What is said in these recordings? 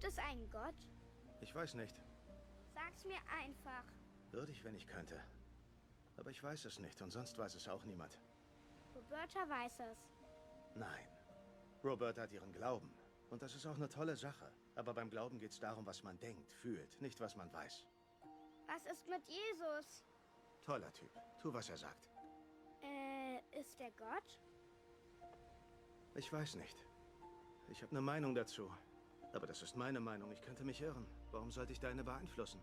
Gibt es einen Gott? Ich weiß nicht. Sag's mir einfach. Würde ich, wenn ich könnte. Aber ich weiß es nicht und sonst weiß es auch niemand. Roberta weiß es. Nein. Roberta hat ihren Glauben. Und das ist auch eine tolle Sache. Aber beim Glauben geht es darum, was man denkt, fühlt, nicht was man weiß. Was ist mit Jesus? Toller Typ. Tu, was er sagt. Äh, ist er Gott? Ich weiß nicht. Ich habe eine Meinung dazu. Aber das ist meine Meinung. Ich könnte mich irren. Warum sollte ich deine beeinflussen?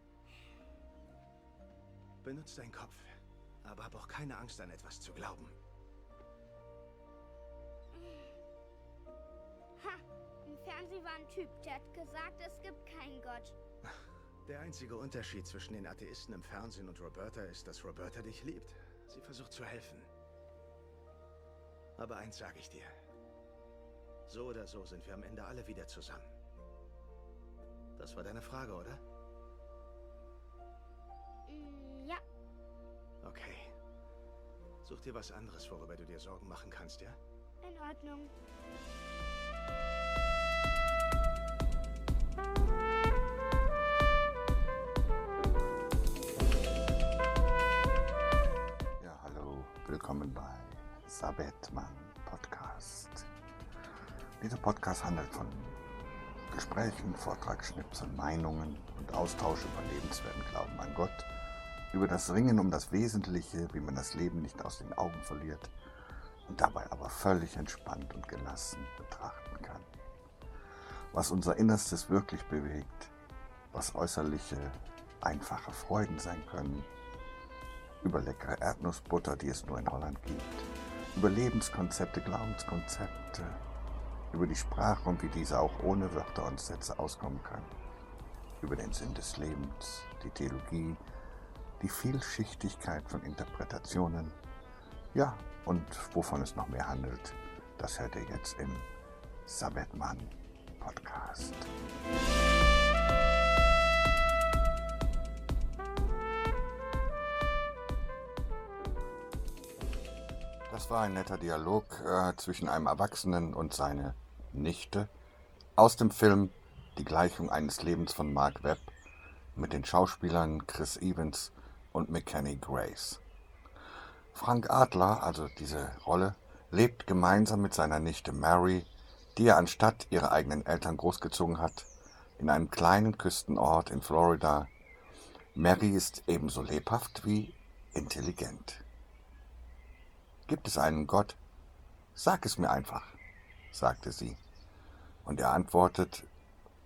Benutz deinen Kopf. Aber hab auch keine Angst, an etwas zu glauben. Ha! Im Fernsehen war ein Typ, der hat gesagt, es gibt keinen Gott. Der einzige Unterschied zwischen den Atheisten im Fernsehen und Roberta ist, dass Roberta dich liebt. Sie versucht zu helfen. Aber eins sage ich dir. So oder so sind wir am Ende alle wieder zusammen. Das war deine Frage, oder? Ja, Okay. Such dir was anderes, worüber du dir Sorgen machen kannst, ja? in Ordnung. Ja, hallo, willkommen bei Sabetmann Podcast. Dieser Podcast handelt von Gesprächen, Vortragsschnipseln, Meinungen und Austausch über lebenswerten Glauben an Gott, über das Ringen um das Wesentliche, wie man das Leben nicht aus den Augen verliert und dabei aber völlig entspannt und gelassen betrachten kann. Was unser Innerstes wirklich bewegt, was äußerliche, einfache Freuden sein können, über leckere Erdnussbutter, die es nur in Holland gibt, über Lebenskonzepte, Glaubenskonzepte, über die Sprache und wie diese auch ohne Wörter und Sätze auskommen kann, über den Sinn des Lebens, die Theologie, die Vielschichtigkeit von Interpretationen, ja, und wovon es noch mehr handelt, das hört ihr jetzt im Sabbatmann Podcast. Das war ein netter Dialog äh, zwischen einem Erwachsenen und seiner Nichte aus dem Film Die Gleichung eines Lebens von Mark Webb mit den Schauspielern Chris Evans und McKenny Grace. Frank Adler, also diese Rolle, lebt gemeinsam mit seiner Nichte Mary, die er anstatt ihrer eigenen Eltern großgezogen hat, in einem kleinen Küstenort in Florida. Mary ist ebenso lebhaft wie intelligent. Gibt es einen Gott? Sag es mir einfach, sagte sie. Und er antwortet,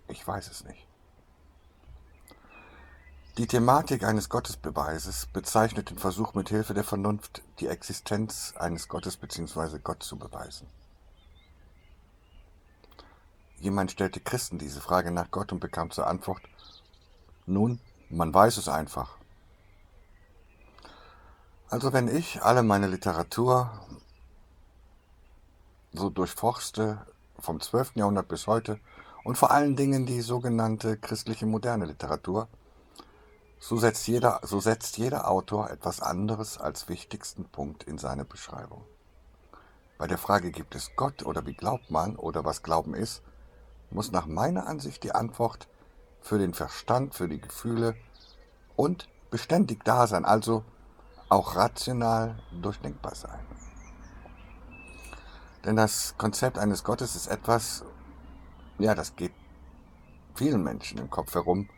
ich weiß es nicht. Die Thematik eines Gottesbeweises bezeichnet den Versuch, mit Hilfe der Vernunft die Existenz eines Gottes bzw. Gott zu beweisen. Jemand stellte Christen diese Frage nach Gott und bekam zur Antwort, nun, man weiß es einfach. Also wenn ich alle meine Literatur so durchforste, vom 12. Jahrhundert bis heute, und vor allen Dingen die sogenannte christliche moderne Literatur, so setzt jeder, so setzt jeder Autor etwas anderes als wichtigsten Punkt in seine Beschreibung. Bei der Frage, gibt es Gott oder wie glaubt man oder was Glauben ist, muss nach meiner Ansicht die Antwort für den Verstand, für die Gefühle und beständig da sein, also auch rational durchdenkbar sein. Denn das Konzept eines Gottes ist etwas, ja, das geht vielen Menschen im Kopf herum.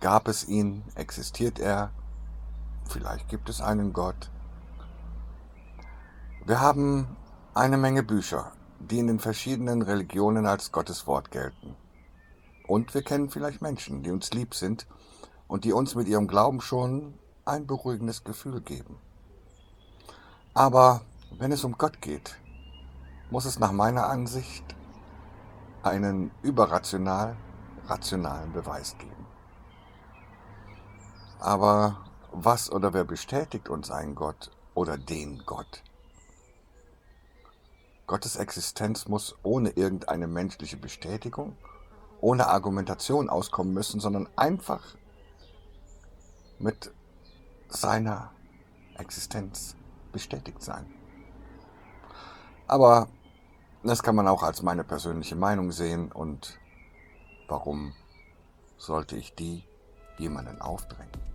Gab es ihn? Existiert er? Vielleicht gibt es einen Gott. Wir haben eine Menge Bücher, die in den verschiedenen Religionen als Gottes Wort gelten. Und wir kennen vielleicht Menschen, die uns lieb sind und die uns mit ihrem Glauben schon ein beruhigendes Gefühl geben. Aber wenn es um Gott geht, muss es nach meiner Ansicht einen überrational rationalen Beweis geben. Aber was oder wer bestätigt uns einen Gott oder den Gott? Gottes Existenz muss ohne irgendeine menschliche Bestätigung, ohne Argumentation auskommen müssen, sondern einfach mit seiner Existenz bestätigt sein. Aber das kann man auch als meine persönliche Meinung sehen und warum sollte ich die jemanden aufdrängen?